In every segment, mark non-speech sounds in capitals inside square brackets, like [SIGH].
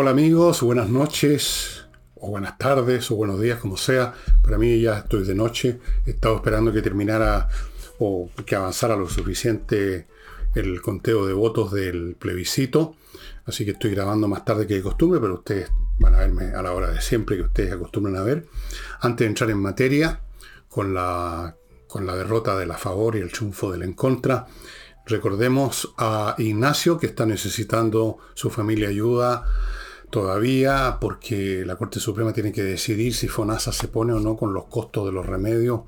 Hola amigos, buenas noches, o buenas tardes, o buenos días, como sea. Para mí ya estoy de noche. He esperando que terminara o que avanzara lo suficiente el conteo de votos del plebiscito. Así que estoy grabando más tarde que de costumbre, pero ustedes van a verme a la hora de siempre que ustedes acostumbran a ver. Antes de entrar en materia, con la, con la derrota de la favor y el triunfo del en contra, recordemos a Ignacio que está necesitando su familia ayuda todavía porque la Corte Suprema tiene que decidir si FONASA se pone o no con los costos de los remedios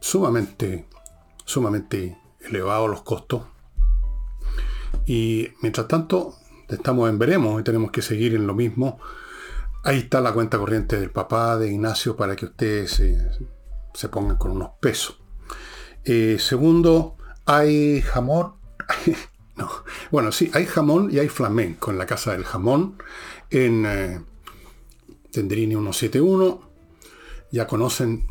sumamente, sumamente elevados los costos. Y mientras tanto, estamos en veremos y tenemos que seguir en lo mismo. Ahí está la cuenta corriente del papá de Ignacio para que ustedes se, pongan con unos pesos. Eh, segundo, hay jamón. [LAUGHS] no, bueno, sí, hay jamón y hay flamenco en la casa del jamón en eh, Tenderini 171. Ya conocen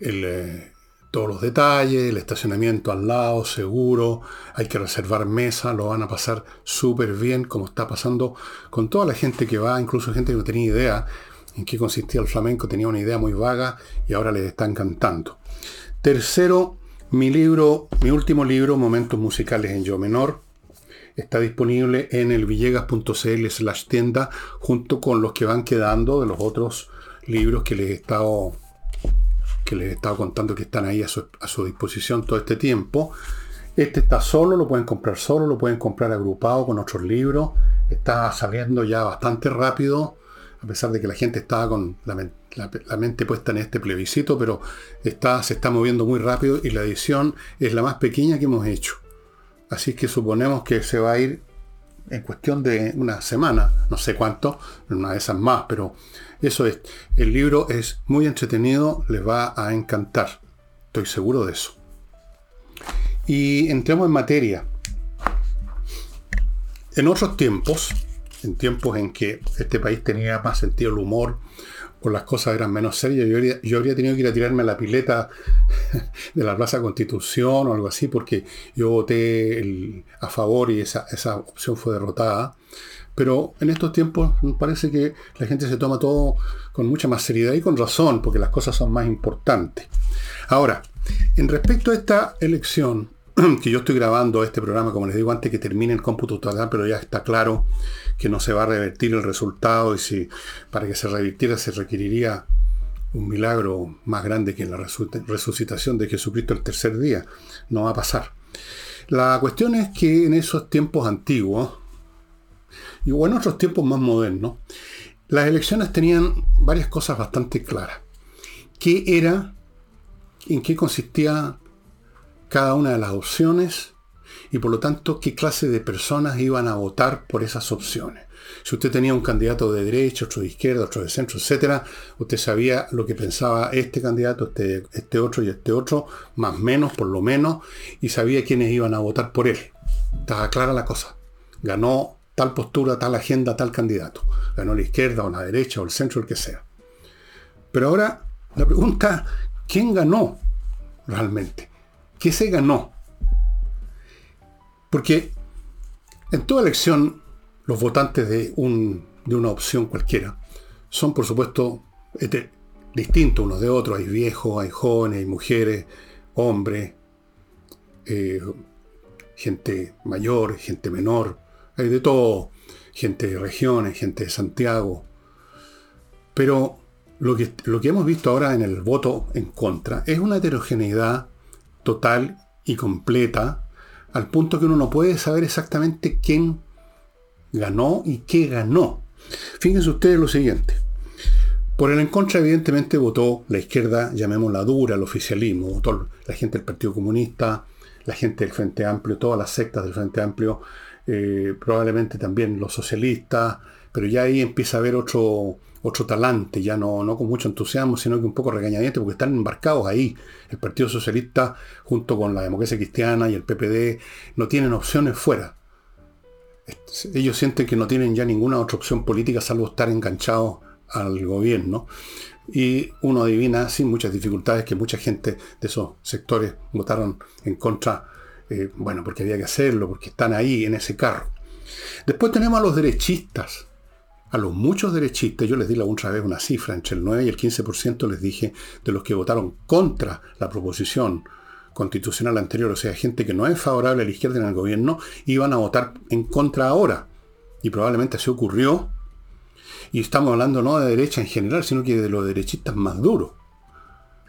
eh, todos los detalles, el estacionamiento al lado, seguro, hay que reservar mesa, lo van a pasar súper bien, como está pasando con toda la gente que va, incluso gente que no tenía idea en qué consistía el flamenco, tenía una idea muy vaga y ahora les está encantando. Tercero, mi libro, mi último libro, Momentos Musicales en Yo Menor, está disponible en el villegas.cl slash tienda junto con los que van quedando de los otros libros que les he estado, que les he estado contando que están ahí a su, a su disposición todo este tiempo. Este está solo, lo pueden comprar solo, lo pueden comprar agrupado con otros libros. Está saliendo ya bastante rápido, a pesar de que la gente estaba con la, la, mente puesta en este plebiscito, pero está, se está moviendo muy rápido y la edición es la más pequeña que hemos hecho. Así que suponemos que se va a ir en cuestión de una semana, no sé cuánto, una de esas más, pero eso es. El libro es muy entretenido, les va a encantar. Estoy seguro de eso. Y entremos en materia. En otros tiempos, en tiempos en que este país tenía más sentido el humor, las cosas eran menos serias, yo habría, tenido que ir a tirarme a la pileta [LAUGHS] de la Plaza Constitución o algo así, porque yo voté a favor y esa opción fue derrotada. Pero en estos tiempos parece que la gente se toma todo con mucha más seriedad y con razón, porque las cosas son más importantes. Ahora, en respecto a esta elección, [CLEARS THROAT] que yo estoy grabando este programa, como les digo, antes que termine el cómputo total, pero ya está claro que no se va a revertir el resultado y si para que se revirtiera se requeriría un milagro más grande que la resucitación de Jesucristo el tercer día. No va a pasar. La cuestión es que en esos tiempos antiguos, y en otros tiempos más modernos, las elecciones tenían varias cosas bastante claras. ¿Qué era? ¿En qué consistía cada una de las opciones y por lo tanto qué clase de personas iban a votar por esas opciones. Si usted tenía un candidato de derecha, otro de izquierda, otro de centro, etc., usted sabía lo que pensaba este candidato, este, este otro y este otro, más menos, por lo menos, y sabía quiénes iban a votar por él. Estaba clara la cosa. Ganó tal postura, tal agenda, tal candidato. Ganó la izquierda o la derecha o el centro, el que sea. Pero ahora la pregunta, ¿quién ganó realmente? ¿Qué se ganó? Porque en toda elección los votantes de, una opción cualquiera son por supuesto este, distintos unos de otros. Hay viejos, hay jóvenes, hay mujeres, hombres, eh, gente mayor, gente menor, hay de todo, gente de regiones, gente de Santiago. Pero lo que, lo que hemos visto ahora en el voto en contra es una heterogeneidad total y completa, al punto que uno no puede saber exactamente quién ganó y qué ganó. Fíjense ustedes lo siguiente. Por el en contra, evidentemente, votó la izquierda, llamémosla dura, el oficialismo, votó la gente del Partido Comunista, la gente del Frente Amplio, todas las sectas del Frente Amplio, eh, probablemente también los socialistas, pero ya ahí empieza a haber otro, otro talante, ya no, no con mucho entusiasmo, sino que un poco regañadiente, porque están embarcados ahí. El Partido Socialista, junto con la democracia cristiana y el PPD, no tienen opciones fuera. Ellos sienten que no tienen ya ninguna otra opción política salvo estar enganchados al gobierno. Y uno adivina sin muchas dificultades que mucha gente de esos sectores votaron en contra, eh, bueno, porque había que hacerlo, porque están ahí en ese carro. Después tenemos a los derechistas, a los muchos derechistas, yo les di la otra vez una cifra, entre el 9 y el 15% les dije de los que votaron contra la proposición constitucional anterior, o sea, gente que no es favorable a la izquierda en el gobierno, iban a votar en contra ahora. Y probablemente así ocurrió. Y estamos hablando no de derecha en general, sino que de los derechistas más duros.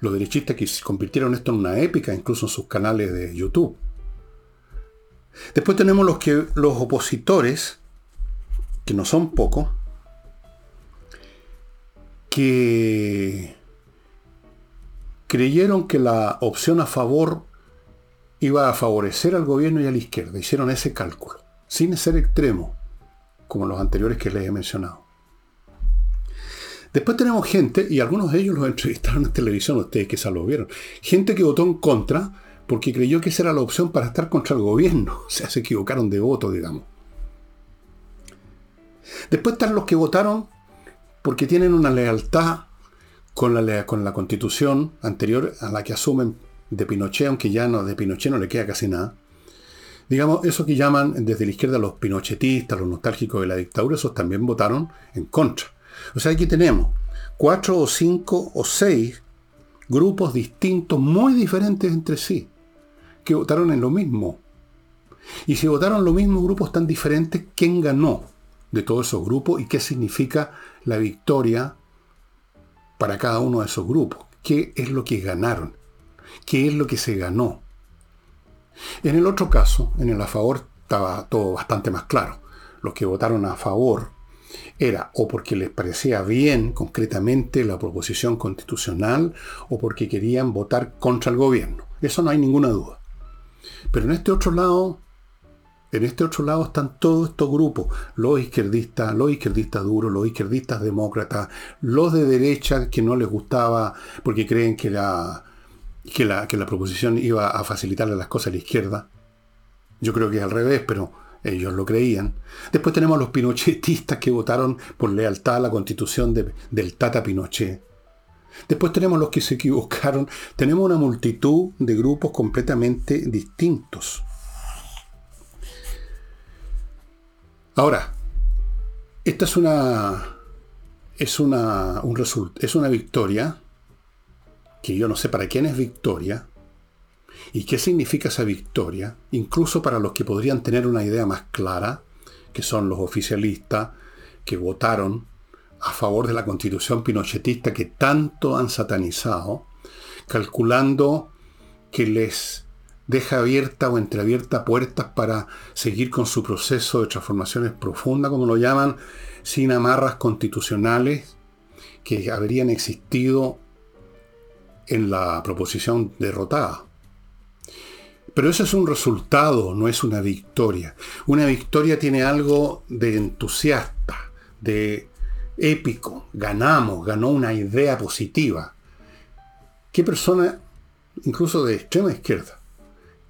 Los derechistas que convirtieron esto en una épica, incluso en sus canales de YouTube. Después tenemos los, que, los opositores, que no son pocos, que creyeron que la opción a favor iba a favorecer al gobierno y a la izquierda. Hicieron ese cálculo, sin ser extremo, como los anteriores que les he mencionado. Después tenemos gente, y algunos de ellos los [LAUGHS] entrevistaron en televisión, ustedes que lo vieron, gente que votó en contra porque creyó que esa era la opción para estar contra el gobierno. [LAUGHS] O sea, se equivocaron de voto, digamos. Después están los que votaron porque tienen una lealtad con la, con la constitución anterior a la que asumen de Pinochet, aunque ya no, de Pinochet no le queda casi nada. Digamos, eso que llaman desde la izquierda los pinochetistas, los nostálgicos de la dictadura, esos también votaron en contra. O sea, aquí tenemos cuatro o cinco o seis grupos distintos, muy diferentes entre sí, que votaron en lo mismo. Y si votaron los mismos grupos tan diferentes, ¿quién ganó? de todos esos grupos y qué significa la victoria para cada uno de esos grupos. ¿Qué es lo que ganaron? ¿Qué es lo que se ganó? En el otro caso, en el a favor, estaba todo bastante más claro. Los que votaron a favor era o porque les parecía bien concretamente la proposición constitucional o porque querían votar contra el gobierno. Eso no hay ninguna duda. Pero en este otro lado en este otro lado están todos estos grupos, los izquierdistas, los izquierdistas duros, los izquierdistas demócratas, los de derecha que no les gustaba porque creen que la, que la, que la proposición iba a facilitarle las cosas a la izquierda. Yo creo que es al revés, pero ellos lo creían. Después tenemos a los pinochetistas que votaron por lealtad a la constitución del Tata Pinochet. Después tenemos los que se equivocaron. Tenemos una multitud de grupos completamente distintos. Ahora, esta es una. Es una. Un es una victoria. Que yo no sé para quién es victoria. Y qué significa esa victoria. Incluso para los que podrían tener una idea más clara. Que son los oficialistas. Que votaron a favor de la constitución pinochetista que tanto han satanizado. Calculando que les deja abierta o entreabierta puertas para seguir con su proceso de transformaciones profundas, como lo llaman, sin amarras constitucionales que habrían existido en la proposición derrotada. Pero eso es un resultado, no es una victoria. Una victoria tiene algo de entusiasta, de épico. Ganamos, ganó una idea positiva. ¿Qué persona, incluso de extrema izquierda,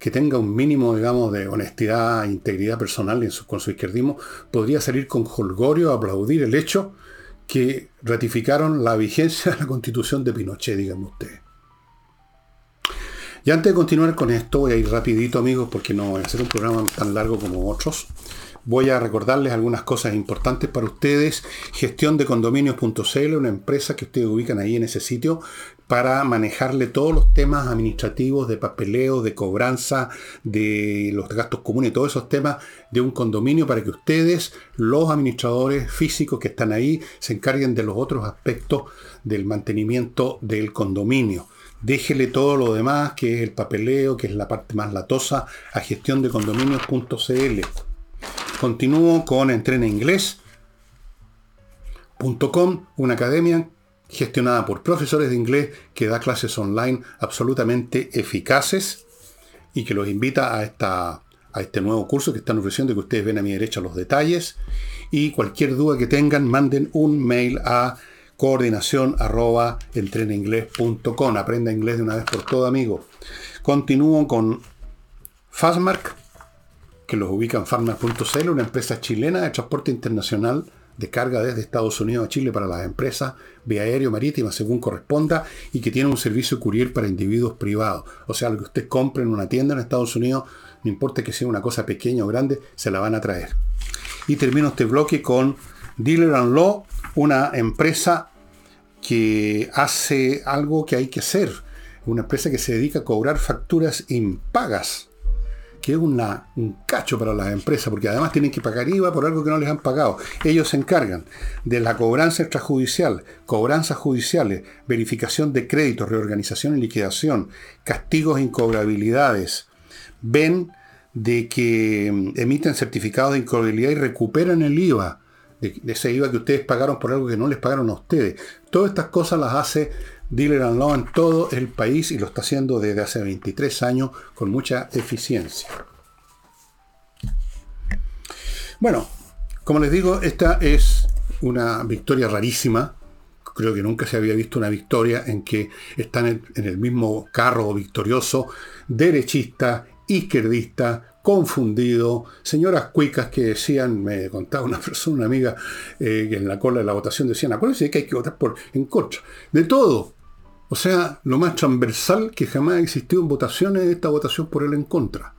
que tenga un mínimo, digamos, de honestidad integridad personal con su izquierdismo, podría salir con holgorio a aplaudir el hecho que ratificaron la vigencia de la constitución de Pinochet, digamos usted. Y antes de continuar con esto, voy a ir rapidito amigos, porque no voy a hacer un programa tan largo como otros. Voy a recordarles algunas cosas importantes para ustedes. Gestión de condominios.cl, una empresa que ustedes ubican ahí en ese sitio, para manejarle todos los temas administrativos de papeleo, de cobranza, de los gastos comunes, todos esos temas de un condominio para que ustedes, los administradores físicos que están ahí, se encarguen de los otros aspectos del mantenimiento del condominio. Déjele todo lo demás, que es el papeleo, que es la parte más latosa, a gestión de condominios.cl. Continúo con entrenainglés.com, una academia gestionada por profesores de inglés que da clases online absolutamente eficaces y que los invita a, esta, a este nuevo curso que están ofreciendo, que ustedes ven a mi derecha los detalles. Y cualquier duda que tengan, manden un mail a coordinación arroba Aprenda inglés de una vez por todas, amigo. Continúo con Fastmark, que los ubica en fastmark.cl, una empresa chilena de transporte internacional de carga desde Estados Unidos a Chile para las empresas, vía aéreo, marítima, según corresponda, y que tiene un servicio courier para individuos privados. O sea, lo que usted compre en una tienda en Estados Unidos, no importa que sea una cosa pequeña o grande, se la van a traer. Y termino este bloque con Dealer and Law, una empresa que hace algo que hay que hacer. Una empresa que se dedica a cobrar facturas impagas que es un cacho para las empresas, porque además tienen que pagar IVA por algo que no les han pagado. Ellos se encargan de la cobranza extrajudicial, cobranzas judiciales, verificación de créditos, reorganización y liquidación, castigos e incobrabilidades. Ven de que mm, emiten certificados de incobrabilidad y recuperan el IVA, de, ese IVA que ustedes pagaron por algo que no les pagaron a ustedes. Todas estas cosas las hace Dealer and Law en todo el país y lo está haciendo desde hace 23 años con mucha eficiencia. Bueno, como les digo, esta es una victoria rarísima. Creo que nunca se había visto una victoria en que están en, el mismo carro victorioso, derechista, izquierdista, confundido, señoras cuicas que decían, me contaba una [LAUGHS] persona, una amiga, eh, que en la cola de la votación decían, acuérdense que hay que votar por, en contra, de todo, o sea, lo más transversal que jamás existió en votaciones es esta votación por él en contra.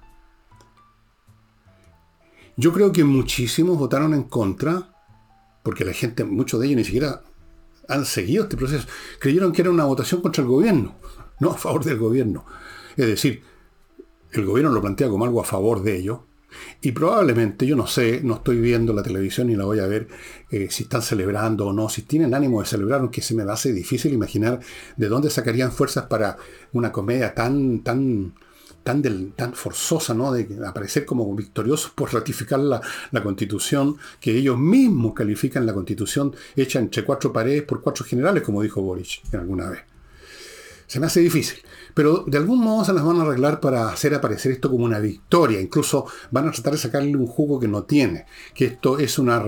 Yo creo que muchísimos votaron en contra, porque la gente, muchos de ellos ni siquiera han seguido este proceso. Creyeron que era una votación contra el gobierno, [LAUGHS] no a favor del gobierno. Es decir, el gobierno lo plantea como algo a favor de ellos, y probablemente, yo no sé, no estoy viendo la televisión y la voy a ver eh, si están celebrando o no, si tienen ánimo de celebrar, aunque se me hace difícil imaginar de dónde sacarían fuerzas para una comedia tan, tan, tan, forzosa, ¿no? De aparecer como victoriosos por ratificar la, la, constitución, que ellos mismos califican la constitución hecha entre cuatro paredes por cuatro generales, como dijo Boric alguna vez. Se me hace difícil. Pero de algún modo se las van a arreglar para hacer aparecer esto como una victoria. Incluso van a tratar de sacarle un jugo que no tiene. Que esto es una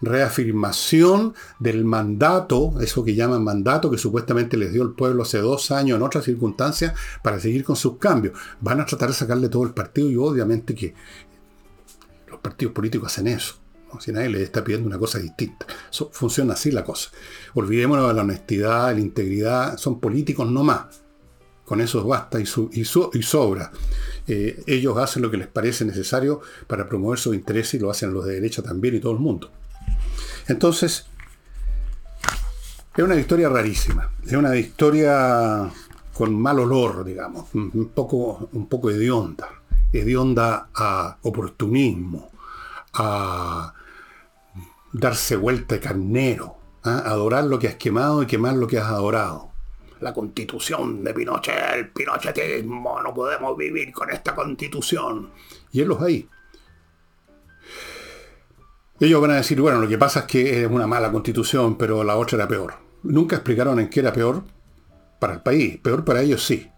reafirmación del mandato, eso que llaman mandato, que supuestamente les dio el pueblo hace dos años en otras circunstancias para seguir con sus cambios. Van a tratar de sacarle todo el partido y obviamente que los partidos políticos hacen eso. Si nadie les está pidiendo una cosa distinta. funciona así la cosa. Olvidémonos de la honestidad, la integridad. Son políticos no más. Con eso basta y, sobra. Eh, ellos hacen lo que les parece necesario para promover sus intereses y lo hacen los de derecha también y todo el mundo. Entonces, es una victoria rarísima. Es una victoria con mal olor, digamos. Un poco, un poco hedionda. Hedionda a oportunismo, a darse vuelta de carnero, ¿ah? adorar lo que has quemado y quemar lo que has adorado. La constitución de Pinochet, el pinochetismo, no podemos vivir con esta constitución. Y él los ahí. Ellos van a decir, bueno, lo que pasa es que es una mala constitución, pero la otra era peor. Nunca explicaron en qué era peor para el país. Peor para ellos sí.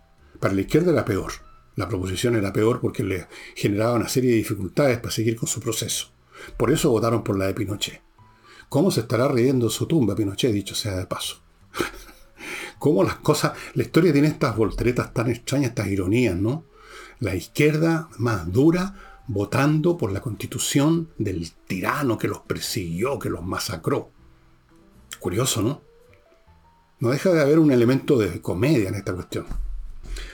Para la izquierda era peor. La proposición era peor porque le generaba una serie de dificultades para seguir con su proceso. Por eso votaron por la de Pinochet. ¿Cómo se estará riendo su tumba Pinochet, dicho sea de paso? [LAUGHS] ¿Cómo las cosas... La historia tiene estas volteretas tan extrañas, estas ironías, ¿no? La izquierda más dura votando por la constitución del tirano que los persiguió, que los masacró. Curioso, ¿no? No deja de haber un elemento de comedia en esta cuestión.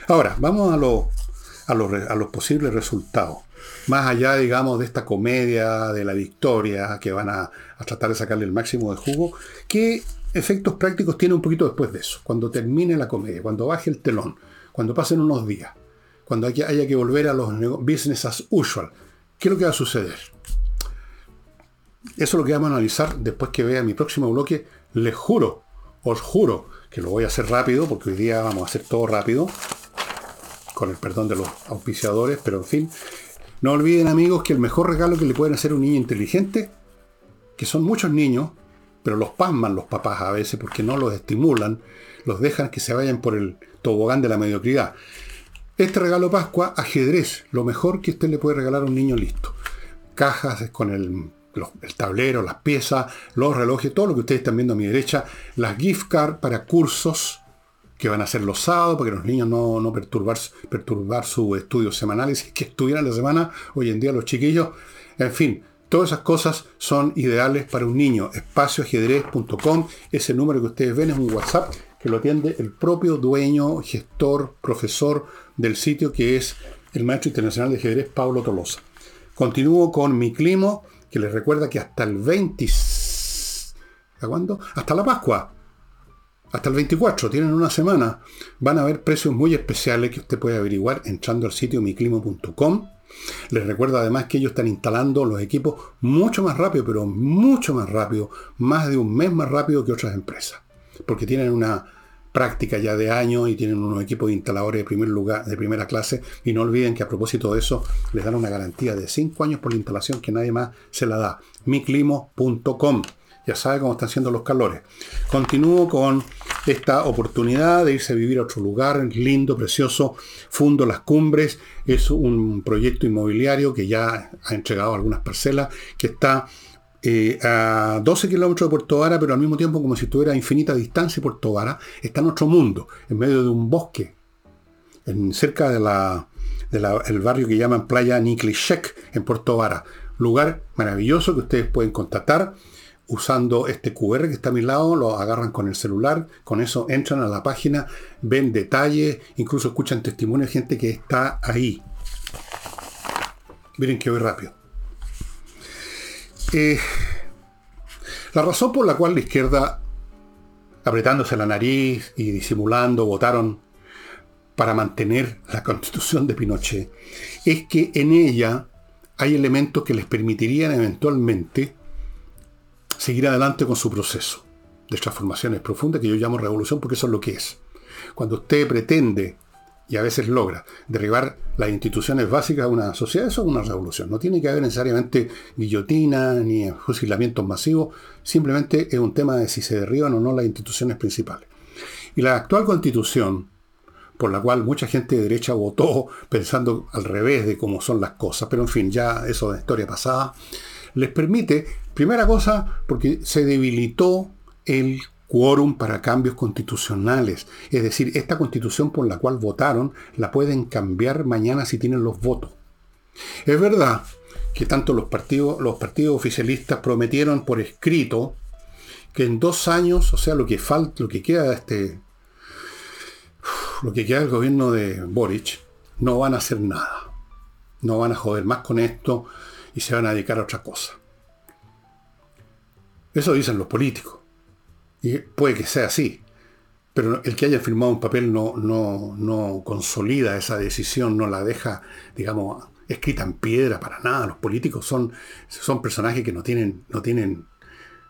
Ahora, vamos a lo a los, posibles resultados. Más allá, digamos, de esta comedia de la victoria que van a, tratar de sacarle el máximo de jugo, ¿qué efectos prácticos tiene un poquito después de eso? Cuando termine la comedia, cuando baje el telón, cuando pasen unos días, cuando haya, haya que volver a los business as usual, ¿qué es lo que va a suceder? Eso es lo que vamos a analizar después que vea mi próximo bloque. Les juro, os juro que lo voy a hacer rápido, porque hoy día vamos a hacer todo rápido con el perdón de los auspiciadores, pero en fin. No olviden amigos que el mejor regalo que le pueden hacer a un niño inteligente, que son muchos niños, pero los pasman los papás a veces porque no los estimulan, los dejan que se vayan por el tobogán de la mediocridad. Este regalo Pascua, ajedrez, lo mejor que usted le puede regalar a un niño listo. Cajas con el, el tablero, las piezas, los relojes, todo lo que ustedes están viendo a mi derecha, las gift cards para cursos, que van a ser los sábados, para que los niños no, no perturbar, perturbar sus estudios semanales, que estuvieran la semana, hoy en día los chiquillos, en fin, todas esas cosas son ideales para un niño. Espacioajedrez.com, ese número que ustedes ven es un WhatsApp que lo atiende el propio dueño, gestor, profesor del sitio, que es el maestro internacional de ajedrez Pablo Tolosa. Continúo con mi climo, que les recuerda que hasta el 26 ¿A cuándo? Hasta la Pascua. Hasta el 24, tienen una semana. Van a haber precios muy especiales que usted puede averiguar entrando al sitio miclimo.com. Les recuerdo además que ellos están instalando los equipos mucho más rápido, pero mucho más rápido, más de un mes más rápido que otras empresas. Porque tienen una práctica ya de años y tienen unos equipos de instaladores de primer lugar, de primera clase. Y no olviden que a propósito de eso, les dan una garantía de 5 años por la instalación que nadie más se la da. miclimo.com. Ya sabe cómo están siendo los calores. Continúo con esta oportunidad de irse a vivir a otro lugar lindo, precioso. Fundo Las Cumbres. Es un proyecto inmobiliario que ya ha entregado algunas parcelas, que está eh, a 12 kilómetros de Puerto Vara, pero al mismo tiempo como si estuviera a infinita distancia de Puerto Vara, está en otro mundo, en medio de un bosque, en, cerca del de barrio que llaman Playa Niklishek, en Puerto Vara. Lugar maravilloso que ustedes pueden contactar usando este QR que está a mi lado, lo agarran con el celular, con eso entran a la página, ven detalles, incluso escuchan testimonios de gente que está ahí. Miren que voy rápido. Eh, la razón por la cual la izquierda, apretándose la nariz y disimulando, votaron para mantener la constitución de Pinochet, es que en ella hay elementos que les permitirían eventualmente seguir adelante con su proceso de transformaciones profundas que yo llamo revolución porque eso es lo que es. Cuando usted pretende y a veces logra derribar las instituciones básicas de una sociedad, eso es una revolución. No tiene que haber necesariamente guillotina ni fusilamientos masivos, simplemente es un tema de si se derriban o no las instituciones principales. Y la actual constitución, por la cual mucha gente de derecha votó pensando al revés de cómo son las cosas, pero en fin, ya eso de historia pasada, les permite, primera cosa, porque se debilitó el quórum para cambios constitucionales. Es decir, esta constitución por la cual votaron la pueden cambiar mañana si tienen los votos. Es verdad que tanto los partidos, los partidos oficialistas prometieron por escrito que en dos años, o sea, lo que falta, lo que queda de este, lo que queda del gobierno de Boric, no van a hacer nada. No van a joder más con esto y se van a dedicar a otra cosa. Eso dicen los políticos. Y puede que sea así. Pero el que haya firmado un papel no, no, no consolida esa decisión, no la deja, digamos, escrita en piedra para nada. Los políticos son, son personajes que no tienen, no, tienen,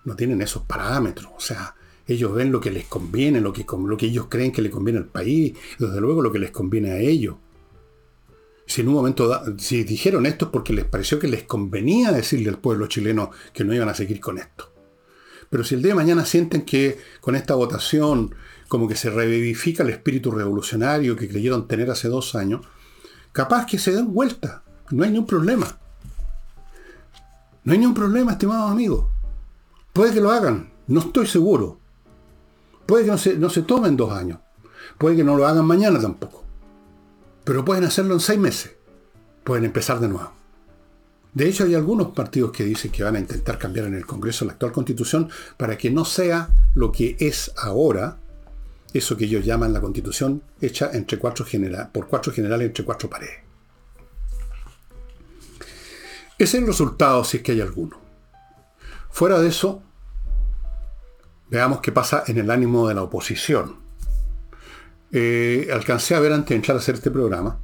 no tienen esos parámetros. O sea, ellos ven lo que les conviene, lo que, lo que ellos creen que le conviene al país, desde luego lo que les conviene a ellos. Si en un momento, si dijeron esto es porque les pareció que les convenía decirle al pueblo chileno que no iban a seguir con esto. Pero si el día de mañana sienten que con esta votación como que se revivifica el espíritu revolucionario que creyeron tener hace dos años, capaz que se den vuelta. No hay ningún problema. No hay ningún problema, estimados amigos. Puede que lo hagan, no estoy seguro. Puede que no se, no se tomen dos años. Puede que no lo hagan mañana tampoco. Pero pueden hacerlo en seis meses. Pueden empezar de nuevo. De hecho, hay algunos partidos que dicen que van a intentar cambiar en el Congreso la actual constitución para que no sea lo que es ahora, eso que ellos llaman la constitución hecha entre cuatro por cuatro generales entre cuatro paredes. Ese es el resultado si es que hay alguno. Fuera de eso, veamos qué pasa en el ánimo de la oposición. Eh, alcancé a ver antes de entrar a hacer este programa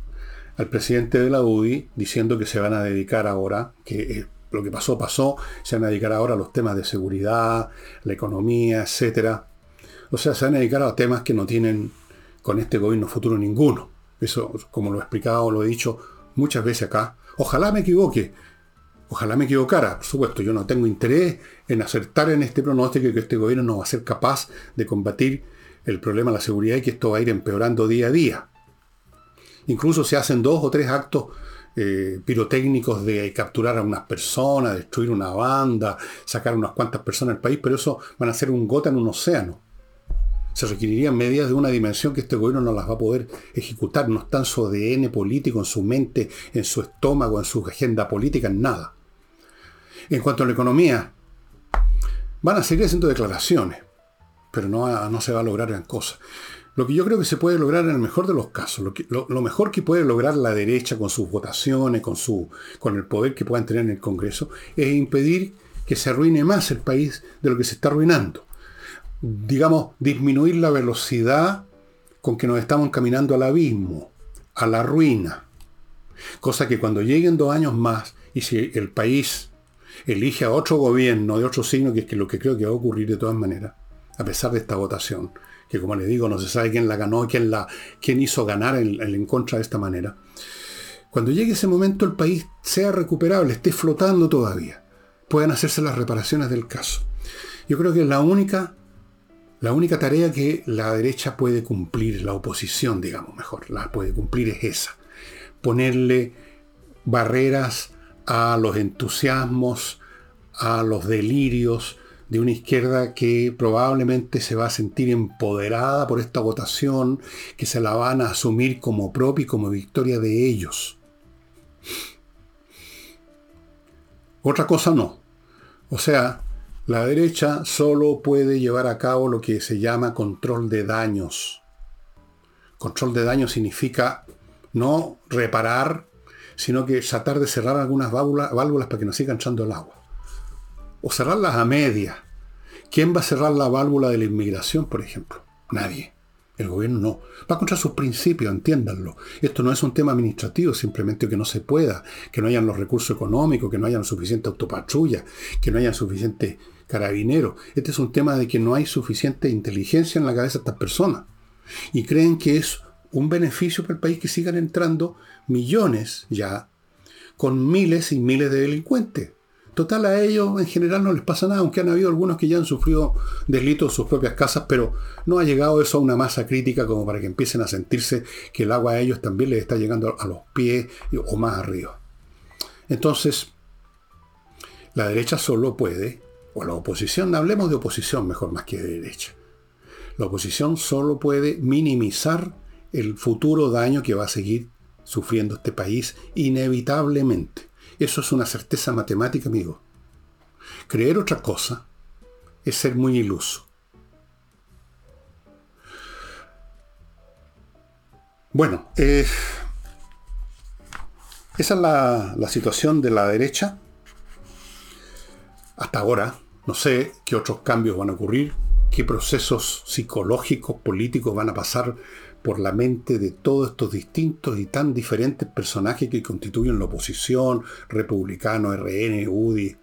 al presidente de la UDI diciendo que se van a dedicar ahora, que eh, lo que pasó pasó, se van a dedicar ahora a los temas de seguridad, la economía, etc. O sea, se van a dedicar a temas que no tienen con este gobierno futuro ninguno. Eso, como lo he explicado, lo he dicho muchas veces acá. Ojalá me equivoque. Ojalá me equivocara. Por supuesto, yo no tengo interés en acertar en este pronóstico que este gobierno no va a ser capaz de combatir el problema de la seguridad y que esto va a ir empeorando día a día. Incluso se hacen dos o tres actos eh, pirotécnicos de capturar a unas personas, destruir una banda, sacar unas cuantas personas del país, pero eso van a ser un gota en un océano. Se requerirían medidas de una dimensión que este gobierno no las va a poder ejecutar. No está en su ADN político, en su mente, en su estómago, en su agenda política, en nada. En cuanto a la economía, van a seguir haciendo declaraciones pero no, no se va a lograr gran cosa. Lo que yo creo que se puede lograr en el mejor de los casos, lo, mejor que puede lograr la derecha con sus votaciones, con, su, con el poder que puedan tener en el Congreso, es impedir que se arruine más el país de lo que se está arruinando. Digamos, disminuir la velocidad con que nos estamos encaminando al abismo, a la ruina. Cosa que cuando lleguen dos años más y si el país elige a otro gobierno de otro signo, que es lo que creo que va a ocurrir de todas maneras, a pesar de esta votación, que como les digo, no se sabe quién la ganó, quién, la, quién hizo ganar el, en contra de esta manera. Cuando llegue ese momento el país sea recuperable, esté flotando todavía, puedan hacerse las reparaciones del caso. Yo creo que la única, la única tarea que la derecha puede cumplir, la oposición, digamos mejor, la puede cumplir es esa. Ponerle barreras a los entusiasmos, a los delirios de una izquierda que probablemente se va a sentir empoderada por esta votación, que se la van a asumir como propia y como victoria de ellos. Otra cosa no. O sea, la derecha solo puede llevar a cabo lo que se llama control de daños. Control de daños significa no reparar sino que tratar de cerrar algunas válvulas, para que no siga echando el agua. O cerrarlas a media. ¿Quién va a cerrar la válvula de la inmigración, por ejemplo? Nadie. El gobierno no. Va contra sus principios, entiéndanlo. Esto no es un tema administrativo, simplemente que no se pueda, que no hayan los recursos económicos, que no hayan suficiente autopatrulla, que no hayan suficiente carabineros. Este es un tema de que no hay suficiente inteligencia en la cabeza de estas personas. Y creen que es un beneficio para el país que sigan entrando millones ya con miles y miles de delincuentes. Total, a ellos en general no les pasa nada, aunque han habido algunos que ya han sufrido delitos en sus propias casas, pero no ha llegado eso a una masa crítica como para que empiecen a sentirse que el agua a ellos también les está llegando a los pies o más arriba. Entonces, la derecha solo puede, o la oposición, hablemos de oposición mejor más que de derecha. La oposición solo puede minimizar el futuro daño que va a seguir sufriendo este país inevitablemente. Eso es una certeza matemática, amigo. Creer otra cosa es ser muy iluso. Bueno, eh, esa es la, la situación de la derecha. Hasta ahora, no sé qué otros cambios van a ocurrir, qué procesos psicológicos, políticos van a pasar por la mente de todos estos distintos y tan diferentes personajes que constituyen la oposición, republicano, RN, UDI,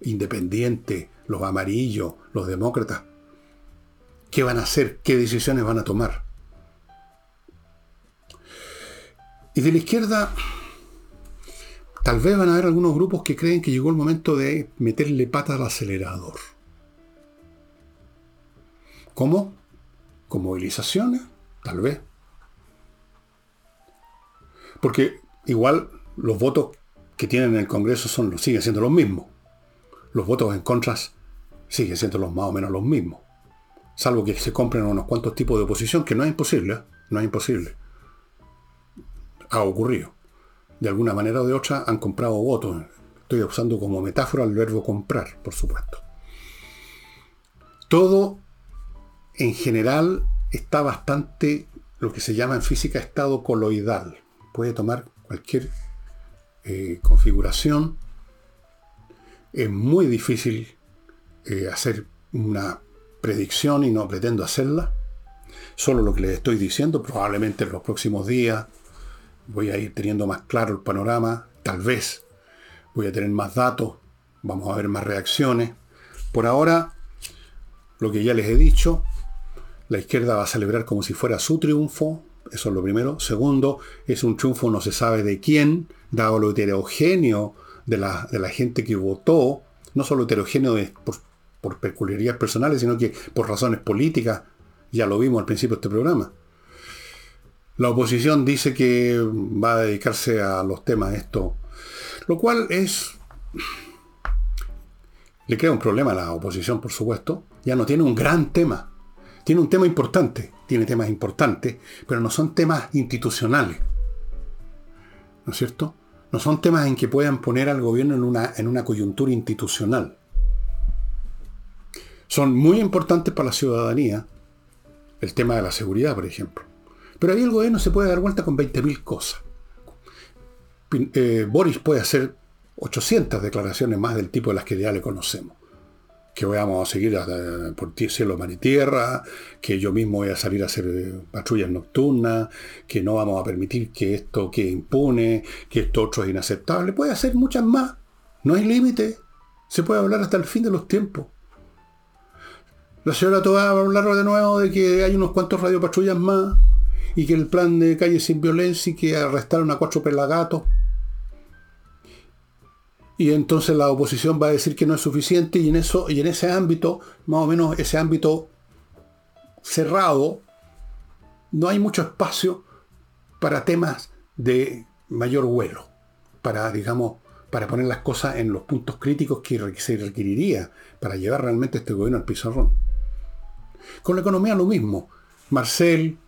independiente, los amarillos, los demócratas. ¿Qué van a hacer? ¿Qué decisiones van a tomar? Y de la izquierda, tal vez van a haber algunos grupos que creen que llegó el momento de meterle pata al acelerador. ¿Cómo? ¿Con movilizaciones? Tal vez. Porque igual los votos que tienen en el Congreso son, siguen siendo los mismos. Los votos en contras siguen siendo los más o menos los mismos. Salvo que se compren unos cuantos tipos de oposición, que no es imposible, ¿eh? no es imposible. Ha ocurrido. De alguna manera o de otra han comprado votos. Estoy usando como metáfora el verbo comprar, por supuesto. Todo en general está bastante, lo que se llama en física estado coloidal. Puede tomar cualquier eh, configuración. Es muy difícil eh, hacer una predicción y no pretendo hacerla. Solo lo que les estoy diciendo, probablemente en los próximos días voy a ir teniendo más claro el panorama. Tal vez voy a tener más datos, vamos a ver más reacciones. Por ahora, lo que ya les he dicho, la izquierda va a celebrar como si fuera su triunfo, eso es lo primero. Segundo, es un triunfo no se sabe de quién, dado lo heterogéneo de la, de la gente que votó, no solo heterogéneo por, por peculiaridades personales, sino que por razones políticas, ya lo vimos al principio de este programa. La oposición dice que va a dedicarse a los temas esto, lo cual es... Le crea un problema a la oposición, por supuesto. Ya no tiene un gran tema. Tiene un tema importante, tiene temas importantes, pero no son temas institucionales. ¿No es cierto? No son temas en que puedan poner al gobierno en una, en una coyuntura institucional. Son muy importantes para la ciudadanía, el tema de la seguridad, por ejemplo. Pero ahí el gobierno se puede dar vuelta con 20.000 cosas. Eh, Boris puede hacer 800 declaraciones más del tipo de las que ya le conocemos. Que vamos a seguir por cielo, mar y tierra, que yo mismo voy a salir a hacer eh, patrullas nocturnas, que no vamos a permitir que esto que impune, que esto otro es inaceptable. Puede hacer muchas más. No hay límite. Se puede hablar hasta el fin de los tiempos. La señora Toa va a hablar de nuevo de que hay unos cuantos radiopatrullas más y que el plan de calle sin violencia y que arrestaron a cuatro pelagatos. Y entonces la oposición va a decir que no es suficiente y en eso y en ese ámbito, más o menos ese ámbito cerrado, no hay mucho espacio para temas de mayor vuelo, para digamos para poner las cosas en los puntos críticos que se requeriría para llevar realmente este gobierno al pizarrón. Con la economía lo mismo. Marcel,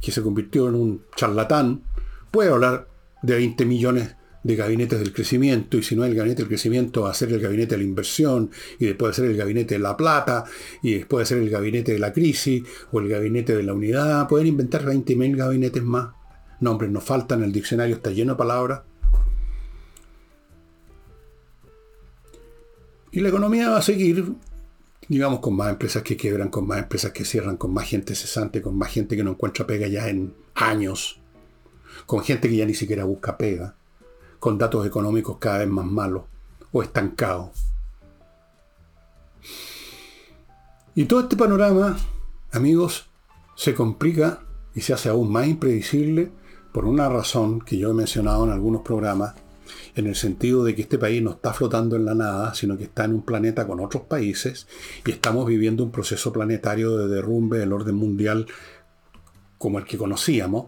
que se convirtió en un charlatán, puede hablar de 20 millones de gabinetes del crecimiento, y si no el gabinete del crecimiento, ser el gabinete de la inversión, y después de ser el gabinete de la plata, y después de ser el gabinete de la crisis, o el gabinete de la unidad. Pueden inventar 20.000 gabinetes más. Nombres no faltan, el diccionario está lleno de palabras. Y la economía va a seguir digamos, con más empresas que quiebran, con más empresas que cierran, con más gente cesante, con más gente que no encuentra pega ya en años, con gente que ya ni siquiera busca pega, con datos económicos cada vez más malos o estancados. Y todo este panorama, amigos, se complica y se hace aún más impredecible por una razón que yo he mencionado en algunos programas, en el sentido de que este país no está flotando en la nada, sino que está en un planeta con otros países y estamos viviendo un proceso planetario de derrumbe del orden mundial como el que conocíamos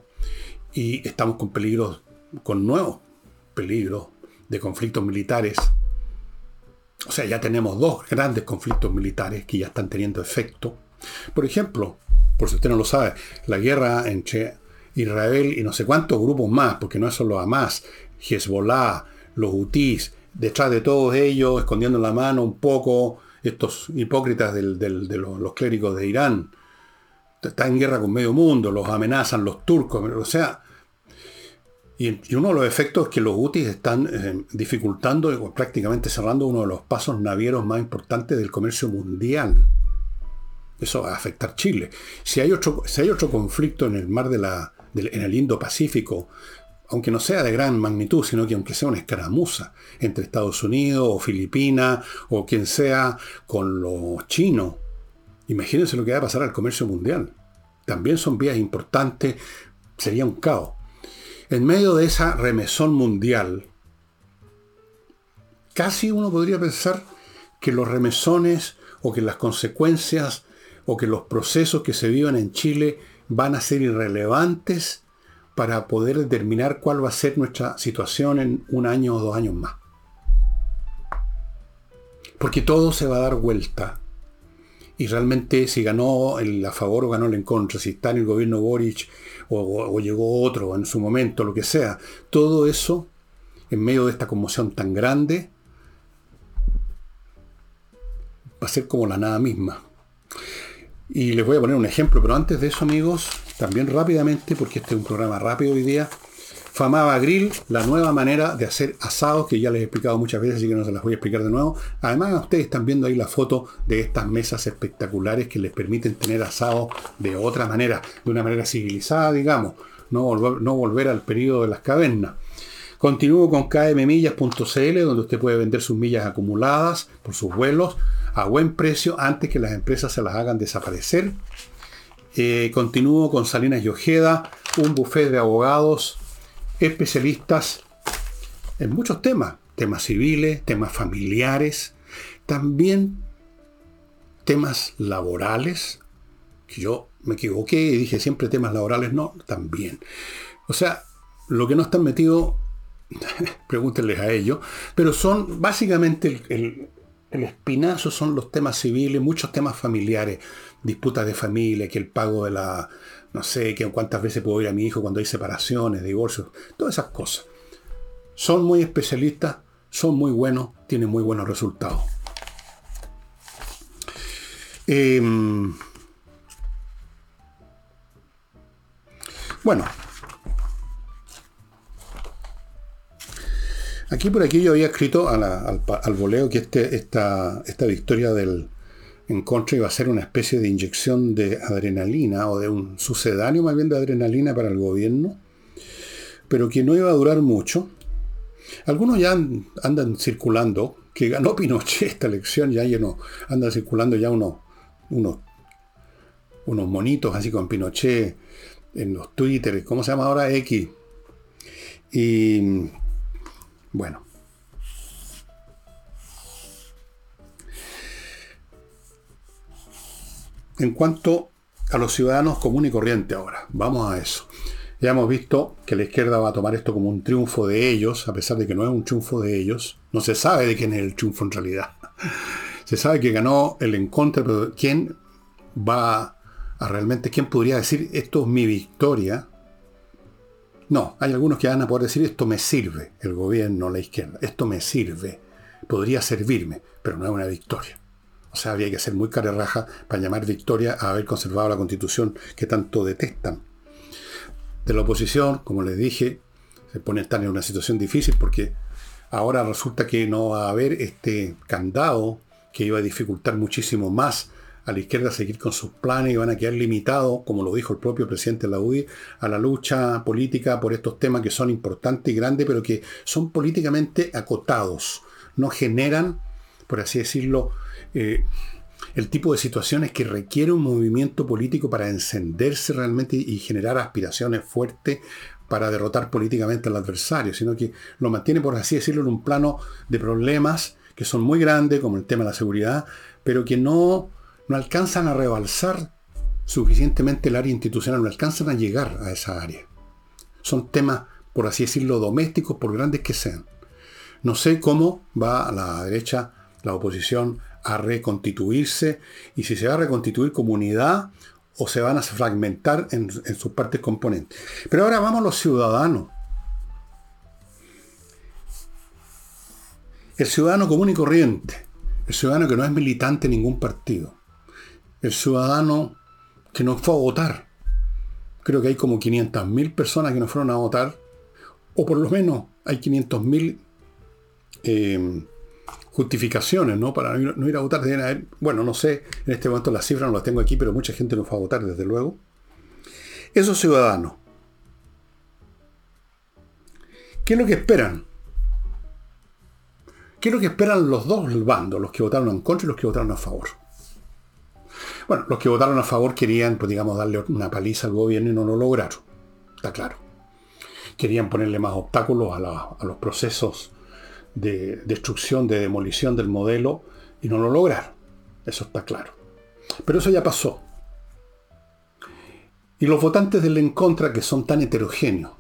y estamos con peligros, con nuevos peligros de conflictos militares. O sea, ya tenemos dos grandes conflictos militares que ya están teniendo efecto. Por ejemplo, por si usted no lo sabe, la guerra entre Israel y no sé cuántos grupos más, porque no es solo Hamas, Hezbollah, los hutíes, detrás de todos ellos, escondiendo la mano un poco, estos hipócritas de los, clérigos de Irán. Está en guerra con medio mundo, los amenazan los turcos, o sea, y, uno de los efectos es que los hutíes están eh, dificultando o prácticamente cerrando uno de los pasos navieros más importantes del comercio mundial. Eso va a afectar Chile. Si hay otro, si hay otro conflicto en el mar de la, en el Indo-Pacífico, aunque no sea de gran magnitud, sino que aunque sea una escaramuza entre Estados Unidos o Filipinas o quien sea con los chinos, imagínense lo que va a pasar al comercio mundial. También son vías importantes, sería un caos. En medio de esa remesón mundial, casi uno podría pensar que los remesones o que las consecuencias o que los procesos que se vivan en Chile van a ser irrelevantes para poder determinar cuál va a ser nuestra situación en un año o dos años más. Porque todo se va a dar vuelta. Y realmente si ganó el a favor o ganó el en contra, si está en el gobierno Boric o, llegó otro en su momento, lo que sea, todo eso, en medio de esta conmoción tan grande, va a ser como la nada misma. Y les voy a poner un ejemplo, pero antes de eso, amigos, también rápidamente, porque este es un programa rápido hoy día, Famaba Grill, la nueva manera de hacer asados, que ya les he explicado muchas veces, así que no se las voy a explicar de nuevo. Además, ustedes están viendo ahí la foto de estas mesas espectaculares que les permiten tener asados de otra manera, de una manera civilizada, digamos, no volver, no volver al periodo de las cavernas. Continúo con kmmillas.cl, donde usted puede vender sus millas acumuladas por sus vuelos a buen precio antes que las empresas se las hagan desaparecer. Eh, continúo con Salinas y Ojeda, un buffet de abogados especialistas en muchos temas, temas civiles, temas familiares, también temas laborales, que yo me equivoqué y dije siempre temas laborales, no, también. O sea, lo que no están metidos, [LAUGHS] pregúntenles a ellos, pero son básicamente el, el espinazo son los temas civiles, muchos temas familiares, disputas de familia, que el pago de la, no sé, que cuántas veces puedo ir a mi hijo cuando hay separaciones, divorcios, todas esas cosas. Son muy especialistas, son muy buenos, tienen muy buenos resultados. Em, bueno, Aquí por aquí yo había escrito al, al, voleo que este, esta, esta victoria del en contra iba a ser una especie de inyección de adrenalina o de un sucedáneo más bien de adrenalina para el gobierno, pero que no iba a durar mucho. Algunos ya andan circulando, que ganó Pinochet esta elección, ya lleno, andan circulando ya unos, unos, unos monitos así con Pinochet en los Twitter, ¿cómo se llama ahora? X. Y bueno. En cuanto a los ciudadanos comunes y corrientes ahora, vamos a eso. Ya hemos visto que la izquierda va a tomar esto como un triunfo de ellos, a pesar de que no es un triunfo de ellos. No se sabe de quién es el triunfo en realidad. [LAUGHS] Se sabe que ganó el en contra, pero ¿quién va a realmente, quién podría decir esto es mi victoria? No, hay algunos que van a poder decir esto me sirve, el gobierno, la izquierda, esto me sirve, podría servirme, pero no es una victoria. O sea, había que ser muy carerraja para llamar victoria a haber conservado la constitución que tanto detestan. De la oposición, como les dije, se pone estar en una situación difícil porque ahora resulta que no va a haber este candado que iba a dificultar muchísimo más a la izquierda seguir con sus planes y van a quedar limitados, como lo dijo el propio presidente de la UDI, a la lucha política por estos temas que son importantes y grandes, pero que son políticamente acotados. No generan, por así decirlo, eh, el tipo de situaciones que requiere un movimiento político para encenderse realmente y generar aspiraciones fuertes para derrotar políticamente al adversario, sino que lo mantiene, por así decirlo, en un plano de problemas que son muy grandes, como el tema de la seguridad, pero que no no alcanzan a rebalsar suficientemente el área institucional, no alcanzan a llegar a esa área. Son temas, por así decirlo, domésticos, por grandes que sean. No sé cómo va a la derecha, la oposición, a reconstituirse y si se va a reconstituir como unidad o se van a fragmentar en, en sus partes componentes. Pero ahora vamos a los ciudadanos. El ciudadano común y corriente, el ciudadano que no es militante en ningún partido, el ciudadano que no fue a votar. Creo que hay como 500.000 personas que no fueron a votar, o por lo menos hay 500.000 em, justificaciones ¿no? para no ir, a votar. bueno, no sé, en este momento las cifras no las tengo aquí, pero mucha gente no fue a votar, desde luego. Esos ciudadanos, ¿qué es lo que esperan? ¿Qué es lo que esperan los dos bandos, los que votaron en contra y los que votaron a favor? Bueno, los que votaron a favor querían, pues digamos, darle una paliza al gobierno y no lo lograron. Está claro. Querían ponerle más obstáculos a, los procesos de destrucción, de demolición del modelo y no lo lograron. Eso está claro. Pero eso ya pasó. Y los votantes del en contra, que son tan heterogéneos,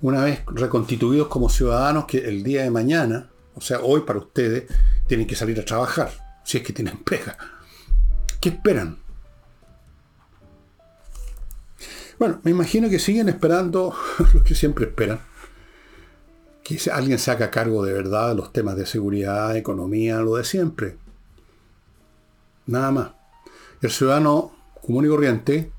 una vez reconstituidos como ciudadanos que el día de mañana, o sea, hoy para ustedes, tienen que salir a trabajar, si es que tienen pega. ¿Qué esperan? Bueno, me imagino que siguen esperando [LAUGHS] lo que siempre esperan. Que alguien se haga cargo de verdad de los temas de seguridad, economía, lo de siempre. Nada más. El ciudadano común y corriente,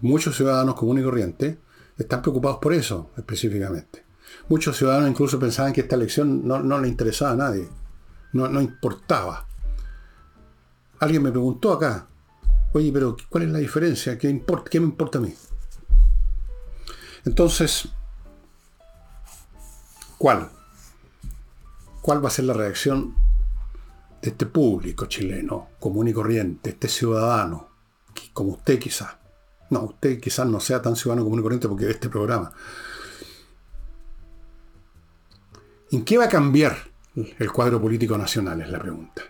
muchos ciudadanos comunes y corrientes, están preocupados por eso específicamente. Muchos ciudadanos incluso pensaban que esta elección no, le interesaba a nadie, no, no importaba. Alguien me preguntó acá, oye, pero ¿cuál es la diferencia? ¿Qué, importa, ¿Qué me importa a mí? Entonces, ¿cuál? ¿Cuál va a ser la reacción de este público chileno, común y corriente, este ciudadano, como usted quizás? No, usted quizás no sea tan ciudadano común y corriente porque ve este programa. ¿En qué va a cambiar el cuadro político nacional? Es la pregunta.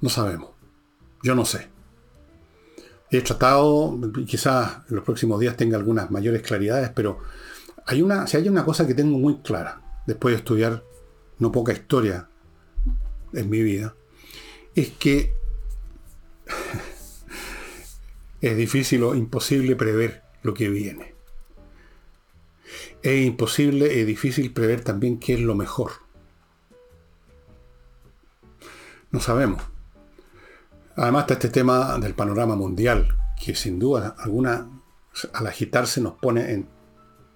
No sabemos. Yo no sé. He tratado, quizás en los próximos días tenga algunas mayores claridades, pero hay una, si hay una cosa que tengo muy clara, después de estudiar no poca historia en mi vida, es que [LAUGHS] es difícil o imposible prever lo que viene. Es imposible, es difícil prever también qué es lo mejor. No sabemos. Además está este tema del panorama mundial, que sin duda alguna, al agitarse nos pone en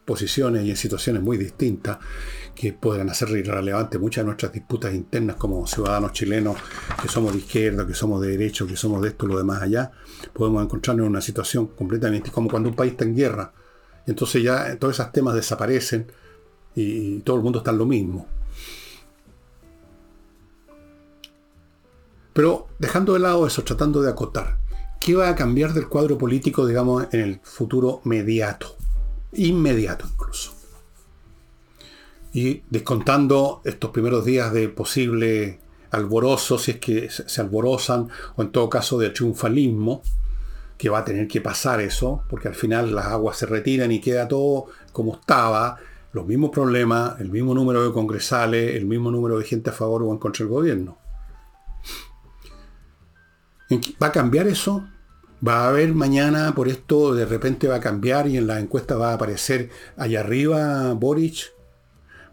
posiciones y en situaciones muy distintas que podrán hacer irrelevante muchas de nuestras disputas internas como ciudadanos chilenos que somos de izquierda, que somos de derecho, que somos de esto, lo demás allá, podemos encontrarnos en una situación completamente como cuando un país está en guerra. Entonces ya todos esos temas desaparecen y, todo el mundo está en lo mismo. Pero dejando de lado eso, tratando de acotar, ¿qué va a cambiar del cuadro político, digamos, en el futuro mediato? Inmediato incluso y descontando estos primeros días de posible alborozo, si es que se alborozan, o en todo caso de triunfalismo, que va a tener que pasar eso, porque al final las aguas se retiran y queda todo como estaba, los mismos problemas, el mismo número de congresales, el mismo número de gente a favor o en contra del gobierno. ¿Va a cambiar eso? ¿Va a haber mañana por esto de repente va a cambiar y en la encuesta va a aparecer allá arriba Boric?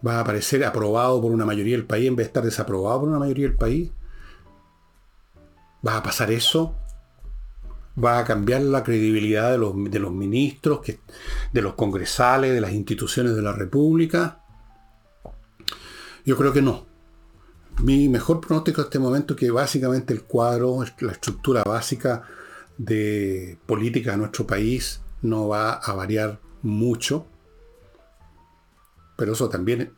va a aparecer aprobado por una mayoría del país en vez de estar desaprobado por una mayoría del país. ¿Va a pasar eso? ¿Va a cambiar la credibilidad de los, ministros, de los congresales, de las instituciones de la República? Yo creo que no. Mi mejor pronóstico en este momento es que básicamente el cuadro, la estructura básica de política de nuestro país no va a variar mucho pero eso también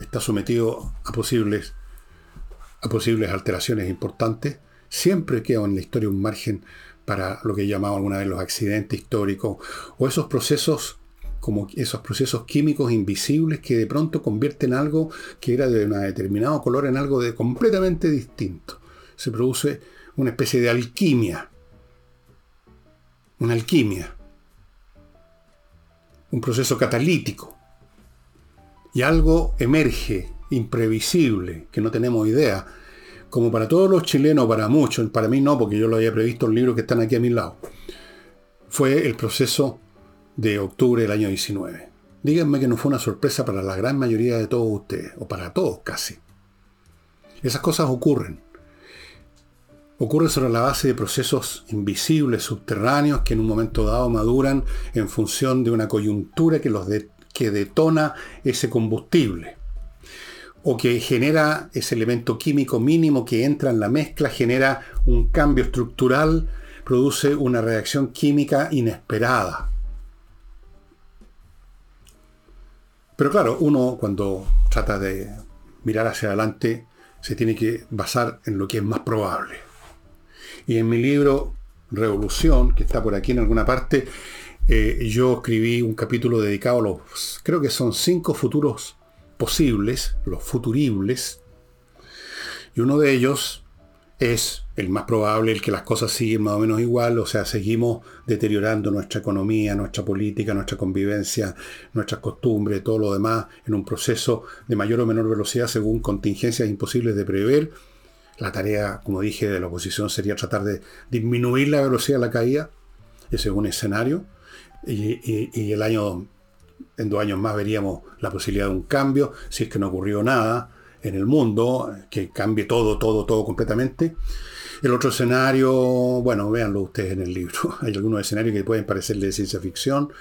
está sometido a posibles, a posibles alteraciones importantes. Siempre queda en la historia un margen para lo que llamamos alguna vez los accidentes históricos o esos procesos como esos procesos químicos invisibles que de pronto convierten algo que era de un determinado color en algo de completamente distinto. Se produce una especie de alquimia. Una alquimia. Un proceso catalítico y algo emerge, imprevisible, que no tenemos idea. Como para todos los chilenos, para muchos, para mí no, porque yo lo había previsto en libros que están aquí a mi lado, fue el proceso de octubre del año 19. Díganme que no fue una sorpresa para la gran mayoría de todos ustedes, o para todos casi. Esas cosas ocurren. Ocurren sobre la base de procesos invisibles, subterráneos, que en un momento dado maduran en función de una coyuntura que los, que detona ese combustible o que genera ese elemento químico mínimo que entra en la mezcla, genera un cambio estructural, produce una reacción química inesperada. Pero claro, uno cuando trata de mirar hacia adelante se tiene que basar en lo que es más probable. Y en mi libro Revolución, que está por aquí en alguna parte, eh, yo escribí un capítulo dedicado a los, creo que son cinco futuros posibles, los futuribles, y uno de ellos es el más probable, el que las cosas siguen más o menos igual, o sea, seguimos deteriorando nuestra economía, nuestra política, nuestra convivencia, nuestras costumbres, todo lo demás, en un proceso de mayor o menor velocidad según contingencias imposibles de prever. La tarea, como dije, de la oposición sería tratar de disminuir la velocidad de la caída, ese es un escenario y, el año, en dos años más veríamos la posibilidad de un cambio, si es que no ocurrió nada en el mundo, que cambie todo, todo, todo completamente. El otro escenario, bueno, véanlo ustedes en el libro. [LAUGHS] Hay algunos escenarios que pueden parecerle de ciencia ficción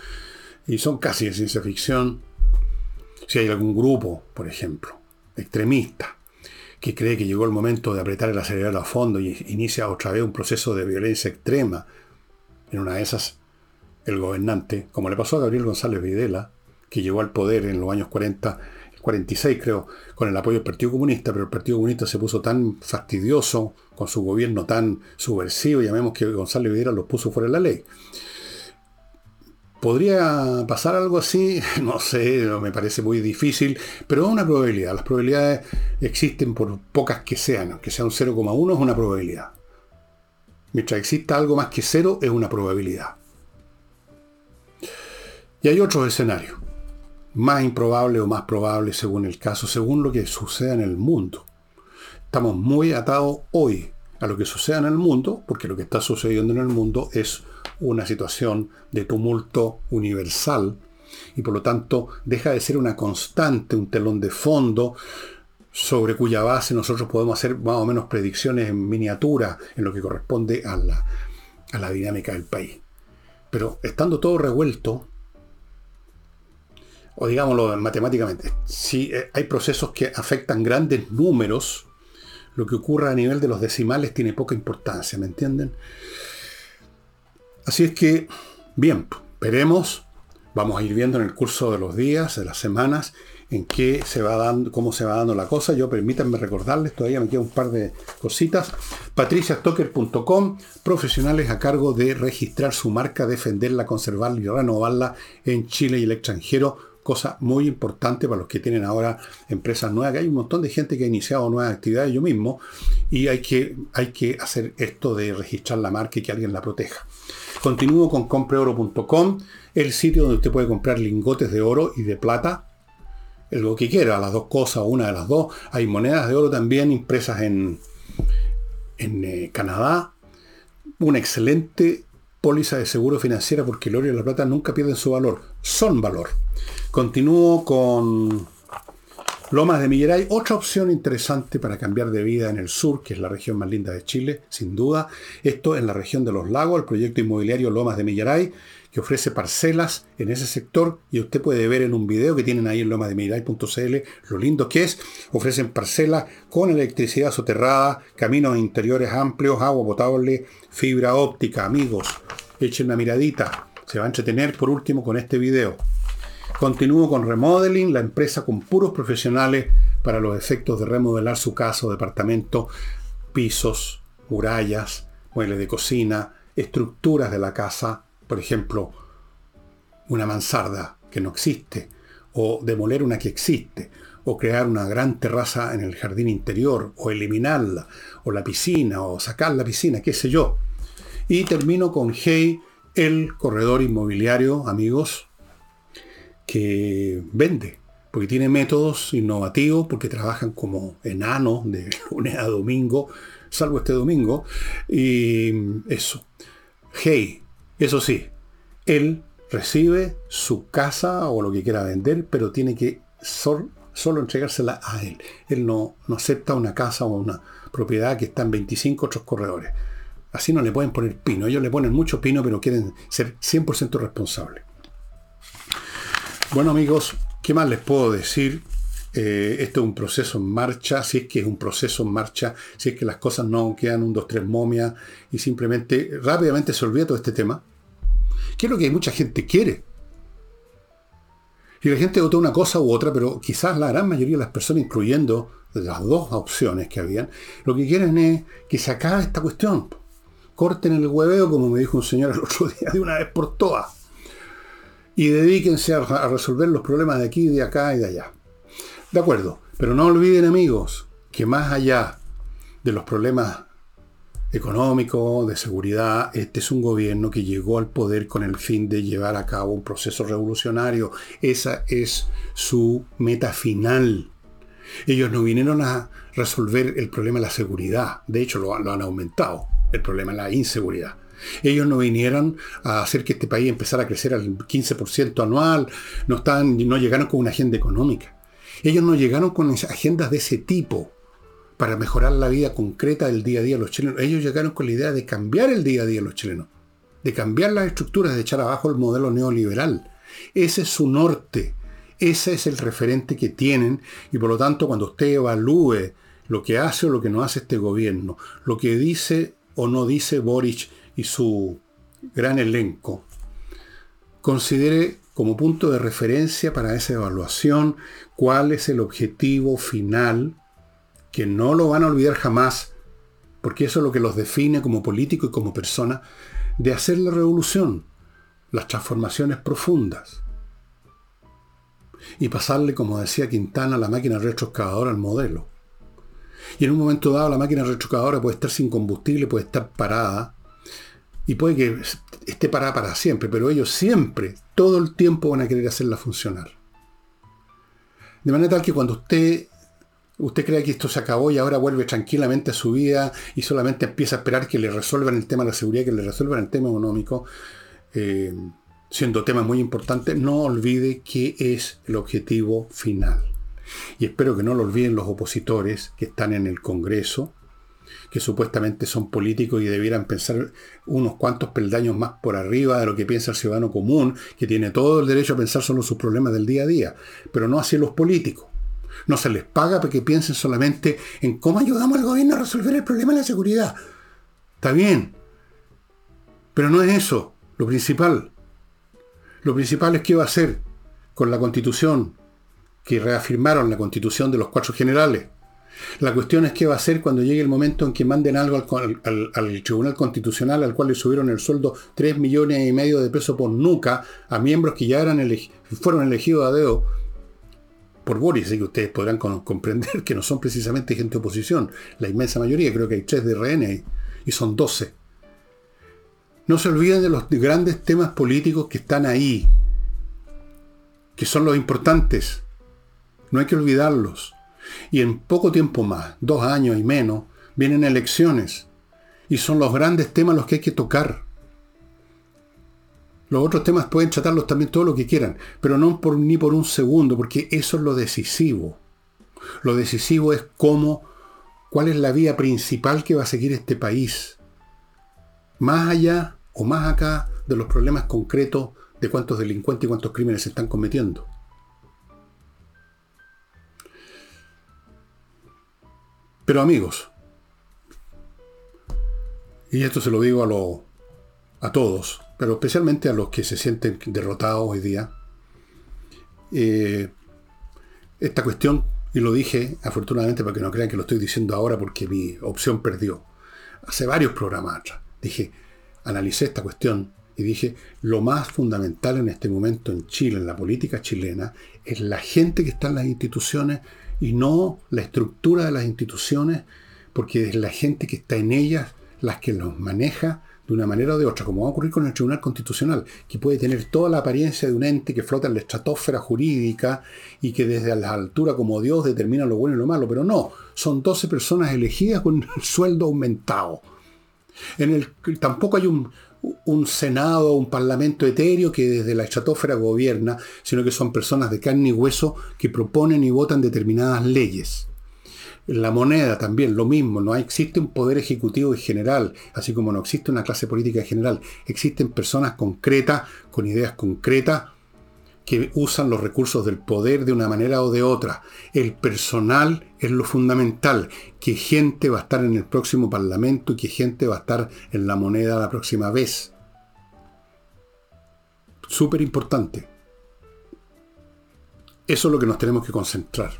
y son casi de ciencia ficción. Si hay algún grupo, por ejemplo, extremista, que cree que llegó el momento de apretar el acelerador a fondo y inicia otra vez un proceso de violencia extrema, en una de esas el gobernante, como le pasó a Gabriel González Videla, que llegó al poder en los años 40, 46 creo, con el apoyo del Partido Comunista, pero el Partido Comunista se puso tan fastidioso con su gobierno tan subversivo, llamemos que González Videla los puso fuera de la ley. ¿Podría pasar algo así? [LAUGHS] No sé, me parece muy difícil, pero es una probabilidad. Las probabilidades existen por pocas que sean, que sea un 0,1 es una probabilidad. Mientras exista algo más que cero es una probabilidad. Y hay otros escenarios, más improbables o más probables según el caso, según lo que suceda en el mundo. Estamos muy atados hoy a lo que suceda en el mundo, porque lo que está sucediendo en el mundo es una situación de tumulto universal y por lo tanto deja de ser una constante, un telón de fondo sobre cuya base nosotros podemos hacer más o menos predicciones en miniatura en lo que corresponde a la, a la dinámica del país. Pero estando todo revuelto, o digámoslo matemáticamente, si eh, hay procesos que afectan grandes números, lo que ocurra a nivel de los decimales tiene poca importancia, ¿me entienden? Así es que, bien, veremos, vamos a ir viendo en el curso de los días, de las semanas, en qué se va dando, cómo se va dando la cosa. Yo permítanme recordarles, todavía me queda un par de cositas. patriciastocker.com, profesionales a cargo de registrar su marca, defenderla, conservarla y renovarla en Chile y el extranjero. Cosa muy importante para los que tienen ahora empresas nuevas, que hay un montón de gente que ha iniciado nuevas actividades yo mismo, y hay que, hay que hacer esto de registrar la marca y que alguien la proteja. Continúo con compreoro.com, el sitio donde usted puede comprar lingotes de oro y de plata lo que quiera, las dos cosas, una de las dos. Hay monedas de oro también impresas en, en eh, Canadá. Una excelente póliza de seguro financiera porque el oro y la plata nunca pierden su valor, son valor. Continúo con Lomas de Milleray, otra opción interesante para cambiar de vida en el sur, que es la región más linda de Chile, sin duda. Esto en la región de los lagos, el proyecto inmobiliario Lomas de Milleray, que ofrece parcelas en ese sector y usted puede ver en un video que tienen ahí en lomademirai.cl lo lindo que es. Ofrecen parcelas con electricidad soterrada, caminos interiores amplios, agua potable, fibra óptica. Amigos, echen una miradita. Se va a entretener por último con este video. Continúo con Remodeling, la empresa con puros profesionales para los efectos de remodelar su casa o departamento, pisos, murallas, muebles de cocina, estructuras de la casa, por ejemplo, una mansarda que no existe, o demoler una que existe, o crear una gran terraza en el jardín interior, o eliminarla, o la piscina, o sacar la piscina, qué sé yo. Y termino con Hey, el corredor inmobiliario, amigos, que vende, porque tiene métodos innovativos, porque trabajan como enanos de [LAUGHS] lunes a domingo, salvo este domingo, y eso. Hey, eso sí, él recibe su casa o lo que quiera vender, pero tiene que solo entregársela a él. Él no, no acepta una casa o una propiedad que está en 25 otros corredores. Así no le pueden poner pino. Ellos le ponen mucho pino, pero quieren ser 100% responsables. Bueno amigos, ¿qué más les puedo decir? Eh, esto es un proceso en marcha, si es que es un proceso en marcha, si es que las cosas no quedan un, dos, tres momias y simplemente rápidamente se olvida todo este tema. ¿Qué es lo que mucha gente quiere? Y la gente votó una cosa u otra, pero quizás la gran mayoría de las personas, incluyendo las dos opciones que habían, lo que quieren es que se acabe esta cuestión. Corten el hueveo, como me dijo un señor el otro día, de una vez por todas. Y dedíquense a resolver los problemas de aquí, de acá y de allá. De acuerdo, pero no olviden amigos que más allá de los problemas económicos, de seguridad, este es un gobierno que llegó al poder con el fin de llevar a cabo un proceso revolucionario. Esa es su meta final. Ellos no vinieron a resolver el problema de la seguridad, de hecho lo, han aumentado, el problema de la inseguridad. Ellos no vinieron a hacer que este país empezara a crecer al 15% anual, no, están, no llegaron con una agenda económica. Ellos no llegaron con agendas de ese tipo para mejorar la vida concreta del día a día de los chilenos. Ellos llegaron con la idea de cambiar el día a día de los chilenos, de cambiar las estructuras, de echar abajo el modelo neoliberal. Ese es su norte, ese es el referente que tienen y por lo tanto cuando usted evalúe lo que hace o lo que no hace este gobierno, lo que dice o no dice Boric y su gran elenco, considere como punto de referencia para esa evaluación cuál es el objetivo final, que no lo van a olvidar jamás, porque eso es lo que los define como político y como persona, de hacer la revolución, las transformaciones profundas. Y pasarle, como decía Quintana, la máquina retroexcavadora al modelo. Y en un momento dado la máquina retroexcavadora puede estar sin combustible, puede estar parada, y puede que esté parada para siempre, pero ellos siempre, todo el tiempo van a querer hacerla funcionar. De manera tal que cuando usted, usted cree que esto se acabó y ahora vuelve tranquilamente a su vida y solamente empieza a esperar que le resuelvan el tema de la seguridad, que le resuelvan el tema económico, eh, siendo tema muy importante, no olvide qué es el objetivo final. Y espero que no lo olviden los opositores que están en el Congreso, que supuestamente son políticos y debieran pensar unos cuantos peldaños más por arriba de lo que piensa el ciudadano común, que tiene todo el derecho a pensar solo sus problemas del día a día, pero no así los políticos. No se les paga para que piensen solamente en cómo ayudamos al gobierno a resolver el problema de la seguridad. Está bien, pero no es eso lo principal. Lo principal es qué va a hacer con la constitución, que reafirmaron la constitución de los cuatro generales. La cuestión es qué va a hacer cuando llegue el momento en que manden algo al, Tribunal Constitucional al cual le subieron el sueldo 3 millones y medio de pesos por nuca a miembros que ya eran fueron elegidos a dedo por Boris, así que ustedes podrán comprender que no son precisamente gente de oposición. La inmensa mayoría, creo que hay tres de RN y son 12. No se olviden de los grandes temas políticos que están ahí, que son los importantes. No hay que olvidarlos. Y en poco tiempo más, dos años y menos, vienen elecciones. Y son los grandes temas los que hay que tocar. Los otros temas pueden tratarlos también todo lo que quieran, pero no por, ni por un segundo, porque eso es lo decisivo. Lo decisivo es cómo, cuál es la vía principal que va a seguir este país. Más allá o más acá de los problemas concretos de cuántos delincuentes y cuántos crímenes se están cometiendo. Pero amigos, y esto se lo digo a, a todos, pero especialmente a los que se sienten derrotados hoy día, eh, esta cuestión, y lo dije afortunadamente para que no crean que lo estoy diciendo ahora porque mi opción perdió, hace varios programas atrás, dije, analicé esta cuestión y dije, lo más fundamental en este momento en Chile, en la política chilena, es la gente que está en las instituciones y no la estructura de las instituciones, porque es la gente que está en ellas las que los maneja de una manera o de otra, como va a ocurrir con el Tribunal Constitucional, que puede tener toda la apariencia de un ente que flota en la estratosfera jurídica y que desde la altura como Dios determina lo bueno y lo malo, pero no, son 12 personas elegidas con [LAUGHS] el sueldo aumentado. En el, tampoco hay un, un Senado, un Parlamento etéreo que desde la estratosfera gobierna, sino que son personas de carne y hueso que proponen y votan determinadas leyes. La moneda también, lo mismo, no existe un poder ejecutivo en general, así como no existe una clase política en general. Existen personas concretas, con ideas concretas, que usan los recursos del poder de una manera o de otra. El personal es lo fundamental, que gente va a estar en el próximo parlamento y que gente va a estar en la moneda la próxima vez. Súper importante. Eso es lo que nos tenemos que concentrar.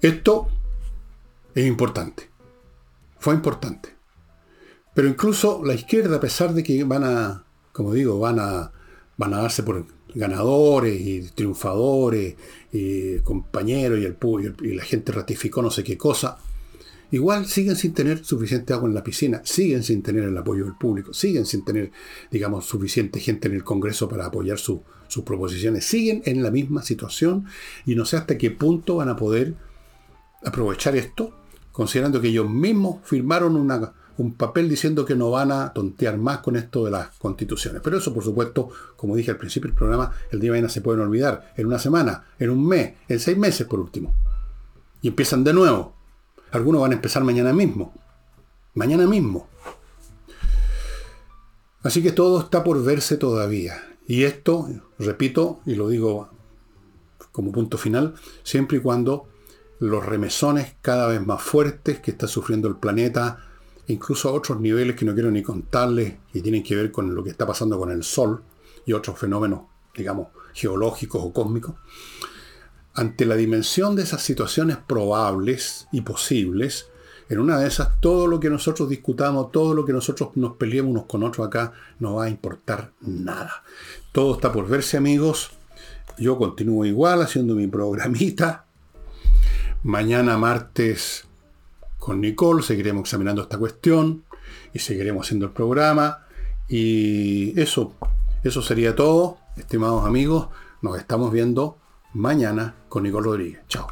Esto es importante. Fue importante. Pero incluso la izquierda, a pesar de que van a, como digo, van a, van a darse por ganadores y triunfadores y compañeros y, el, y la gente ratificó no sé qué cosa, igual siguen sin tener suficiente agua en la piscina, siguen sin tener el apoyo del público, siguen sin tener, digamos, suficiente gente en el Congreso para apoyar sus proposiciones, siguen en la misma situación y no sé hasta qué punto van a poder aprovechar esto, considerando que ellos mismos firmaron una, un papel diciendo que no van a tontear más con esto de las constituciones. Pero eso, por supuesto, como dije al principio del programa, el día de mañana se pueden olvidar. En una semana, en un mes, en seis meses por último. Y empiezan de nuevo. Algunos van a empezar mañana mismo. Mañana mismo. Así que todo está por verse todavía. Y esto, repito, y lo digo como punto final, siempre y cuando los remesones cada vez más fuertes que está sufriendo el planeta incluso a otros niveles que no quiero ni contarles, y tienen que ver con lo que está pasando con el Sol y otros fenómenos, digamos, geológicos o cósmicos, ante la dimensión de esas situaciones probables y posibles, en una de esas todo lo que nosotros discutamos, todo lo que nosotros nos peleemos unos con otros acá, no va a importar nada. Todo está por verse amigos. Yo continúo igual haciendo mi programita. Mañana martes con Nicole, seguiremos examinando esta cuestión y seguiremos haciendo el programa. Y eso, eso sería todo, estimados amigos. Nos estamos viendo mañana con Nicole Rodríguez. Chao.